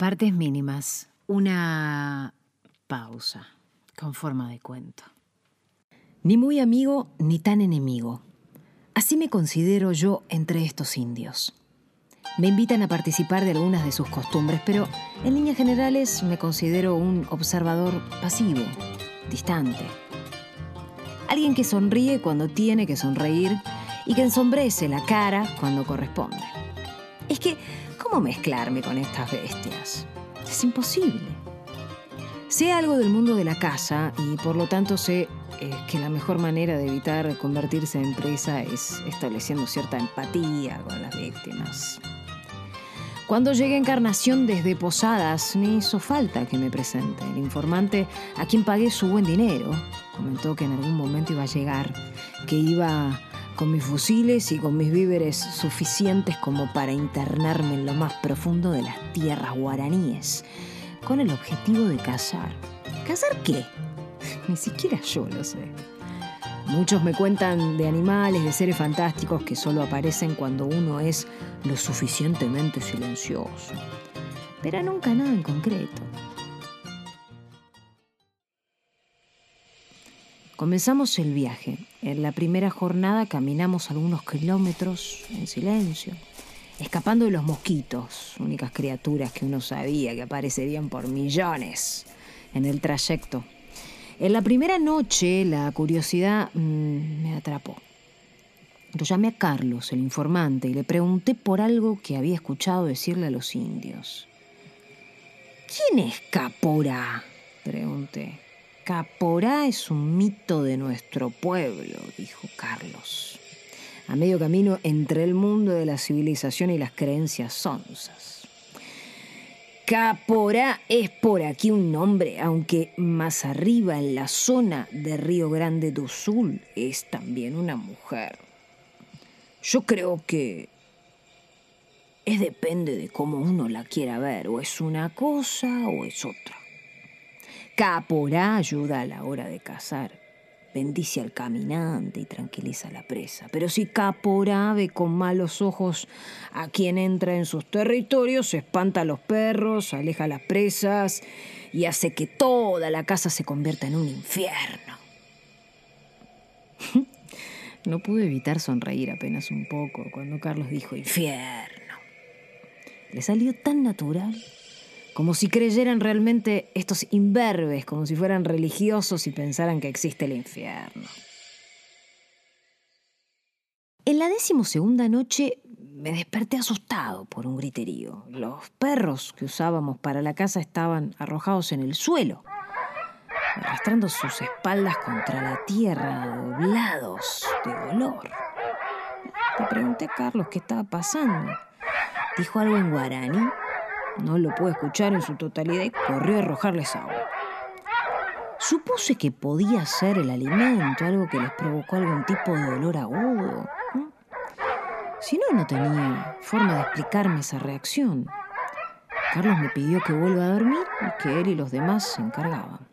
Partes mínimas. Una pausa con forma de cuento. Ni muy amigo ni tan enemigo. Así me considero yo entre estos indios. Me invitan a participar de algunas de sus costumbres, pero en líneas generales me considero un observador pasivo, distante. Alguien que sonríe cuando tiene que sonreír y que ensombrece la cara cuando corresponde. Es que, ¿cómo mezclarme con estas bestias? Es imposible. Sé algo del mundo de la casa y por lo tanto sé eh, que la mejor manera de evitar convertirse en presa es estableciendo cierta empatía con las víctimas. Cuando llegué a Encarnación desde Posadas, me hizo falta que me presente. El informante, a quien pagué su buen dinero, comentó que en algún momento iba a llegar, que iba con mis fusiles y con mis víveres suficientes como para internarme en lo más profundo de las tierras guaraníes, con el objetivo de cazar. ¿Cazar qué? Ni siquiera yo lo sé. Muchos me cuentan de animales, de seres fantásticos que solo aparecen cuando uno es lo suficientemente silencioso. Pero nunca nada en concreto. Comenzamos el viaje. En la primera jornada caminamos algunos kilómetros en silencio, escapando de los mosquitos, únicas criaturas que uno sabía que aparecerían por millones en el trayecto en la primera noche la curiosidad mm, me atrapó. Lo llamé a Carlos, el informante, y le pregunté por algo que había escuchado decirle a los indios. ¿Quién es Caporá? pregunté. Caporá es un mito de nuestro pueblo, dijo Carlos, a medio camino entre el mundo de la civilización y las creencias sonzas. Caporá es por aquí un nombre, aunque más arriba en la zona de Río Grande do Sul es también una mujer. Yo creo que es depende de cómo uno la quiera ver, o es una cosa o es otra. Caporá ayuda a la hora de cazar bendice al caminante y tranquiliza a la presa. Pero si Caporá ve con malos ojos a quien entra en sus territorios, espanta a los perros, aleja a las presas y hace que toda la casa se convierta en un infierno. No pude evitar sonreír apenas un poco cuando Carlos dijo infierno. Le salió tan natural como si creyeran realmente estos imberbes, como si fueran religiosos y pensaran que existe el infierno. En la decimosegunda noche me desperté asustado por un griterío. Los perros que usábamos para la casa estaban arrojados en el suelo, arrastrando sus espaldas contra la tierra, doblados de dolor. Le pregunté a Carlos qué estaba pasando. Dijo algo en guaraní no lo pude escuchar en su totalidad y corrió a arrojarles agua. Supuse que podía ser el alimento, algo que les provocó algún tipo de dolor agudo. Si no, no tenía forma de explicarme esa reacción. Carlos me pidió que vuelva a dormir y que él y los demás se encargaban.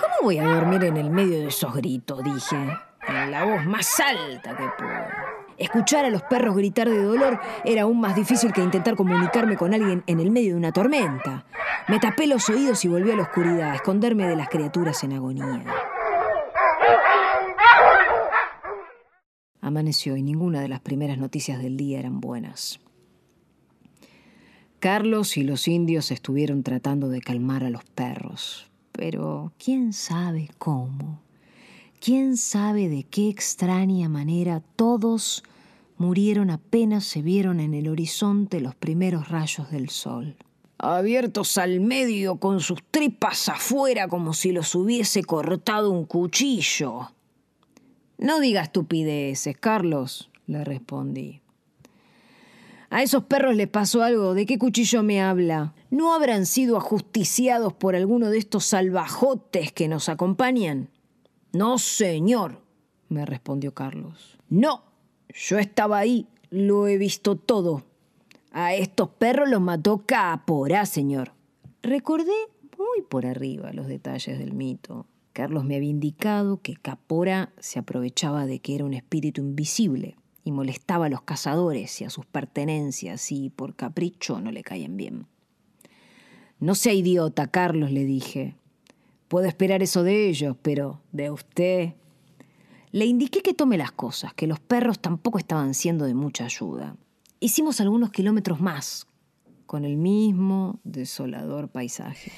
¿Cómo voy a dormir en el medio de esos gritos? dije, en la voz más alta que pude. Escuchar a los perros gritar de dolor era aún más difícil que intentar comunicarme con alguien en el medio de una tormenta. Me tapé los oídos y volví a la oscuridad, a esconderme de las criaturas en agonía. Amaneció y ninguna de las primeras noticias del día eran buenas. Carlos y los indios estuvieron tratando de calmar a los perros, pero quién sabe cómo. ¿Quién sabe de qué extraña manera todos murieron apenas se vieron en el horizonte los primeros rayos del sol? Abiertos al medio con sus tripas afuera como si los hubiese cortado un cuchillo. No diga estupideces, Carlos, le respondí. A esos perros les pasó algo. ¿De qué cuchillo me habla? ¿No habrán sido ajusticiados por alguno de estos salvajotes que nos acompañan? No, señor, me respondió Carlos. No, yo estaba ahí, lo he visto todo. A estos perros los mató Caporá, señor. Recordé muy por arriba los detalles del mito. Carlos me había indicado que Capora se aprovechaba de que era un espíritu invisible y molestaba a los cazadores y a sus pertenencias y por capricho no le caían bien. No sea idiota, Carlos, le dije. Puedo esperar eso de ellos, pero de usted. Le indiqué que tome las cosas, que los perros tampoco estaban siendo de mucha ayuda. Hicimos algunos kilómetros más, con el mismo desolador paisaje.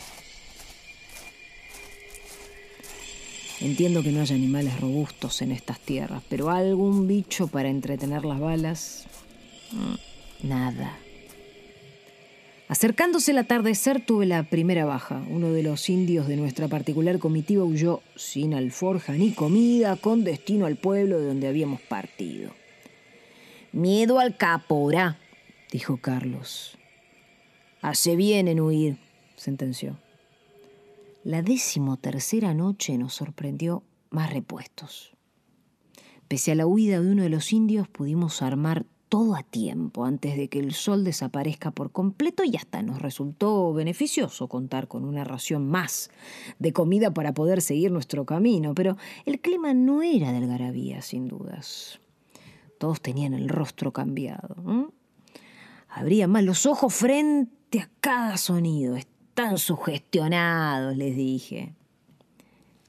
Entiendo que no haya animales robustos en estas tierras, pero algún bicho para entretener las balas. Mm, nada. Acercándose el atardecer tuve la primera baja. Uno de los indios de nuestra particular comitiva huyó sin alforja ni comida con destino al pueblo de donde habíamos partido. Miedo al caporá, dijo Carlos. Hace bien en huir, sentenció. La decimotercera noche nos sorprendió más repuestos. Pese a la huida de uno de los indios, pudimos armar todo a tiempo antes de que el sol desaparezca por completo y hasta nos resultó beneficioso contar con una ración más de comida para poder seguir nuestro camino, pero el clima no era del Garabía, sin dudas. Todos tenían el rostro cambiado. Abrían más los ojos frente a cada sonido tan sugestionados, les dije.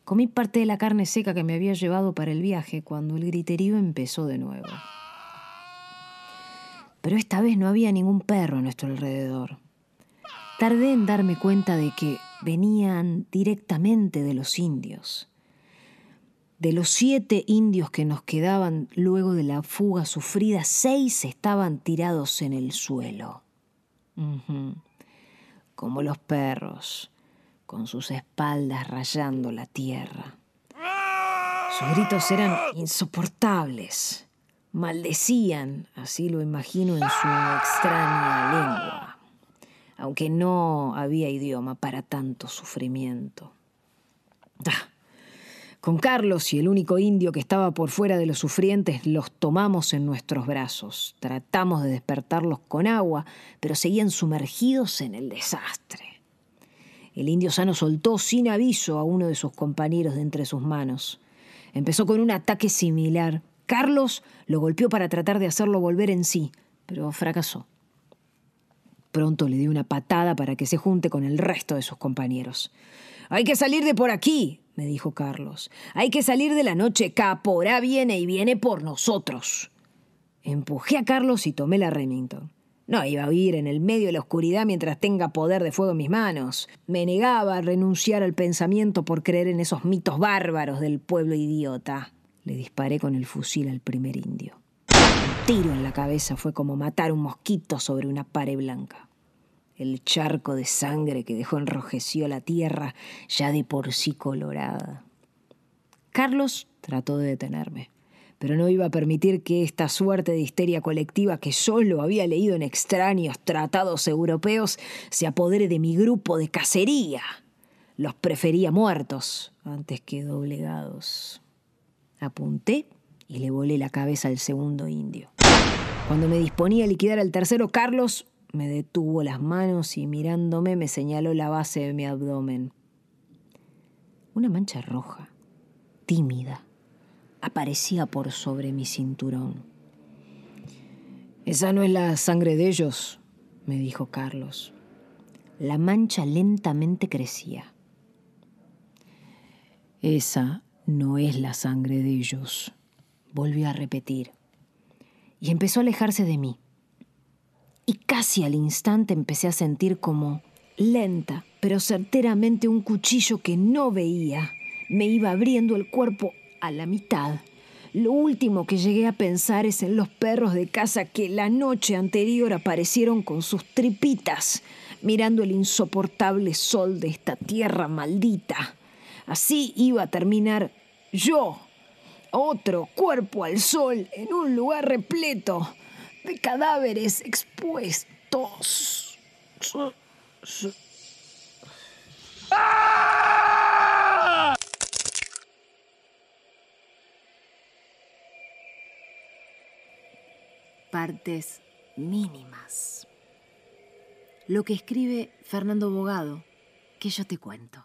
Comí parte de la carne seca que me había llevado para el viaje cuando el griterío empezó de nuevo. Pero esta vez no había ningún perro a nuestro alrededor. Tardé en darme cuenta de que venían directamente de los indios. De los siete indios que nos quedaban luego de la fuga sufrida, seis estaban tirados en el suelo como los perros, con sus espaldas rayando la tierra. Sus gritos eran insoportables. Maldecían, así lo imagino en su extraña lengua, aunque no había idioma para tanto sufrimiento. Ah, con Carlos y el único indio que estaba por fuera de los sufrientes los tomamos en nuestros brazos. Tratamos de despertarlos con agua, pero seguían sumergidos en el desastre. El indio sano soltó sin aviso a uno de sus compañeros de entre sus manos. Empezó con un ataque similar. Carlos lo golpeó para tratar de hacerlo volver en sí, pero fracasó. Pronto le dio una patada para que se junte con el resto de sus compañeros. Hay que salir de por aquí, me dijo Carlos. Hay que salir de la noche. Caporá viene y viene por nosotros. Empujé a Carlos y tomé la Remington. No iba a huir en el medio de la oscuridad mientras tenga poder de fuego en mis manos. Me negaba a renunciar al pensamiento por creer en esos mitos bárbaros del pueblo idiota. Le disparé con el fusil al primer indio. Un tiro en la cabeza fue como matar un mosquito sobre una pared blanca. El charco de sangre que dejó enrojeció la tierra, ya de por sí colorada. Carlos trató de detenerme, pero no iba a permitir que esta suerte de histeria colectiva que solo había leído en extraños tratados europeos se apodere de mi grupo de cacería. Los prefería muertos antes que doblegados. Apunté y le volé la cabeza al segundo indio. Cuando me disponía a liquidar al tercero, Carlos me detuvo las manos y mirándome me señaló la base de mi abdomen. Una mancha roja, tímida, aparecía por sobre mi cinturón. Esa no es la sangre de ellos, me dijo Carlos. La mancha lentamente crecía. Esa no es la sangre de ellos, volvió a repetir. Y empezó a alejarse de mí y casi al instante empecé a sentir como lenta, pero certeramente un cuchillo que no veía me iba abriendo el cuerpo a la mitad. Lo último que llegué a pensar es en los perros de casa que la noche anterior aparecieron con sus tripitas, mirando el insoportable sol de esta tierra maldita. Así iba a terminar yo, otro cuerpo al sol en un lugar repleto de cadáveres expuestos. Partes mínimas. Lo que escribe Fernando Bogado, que yo te cuento.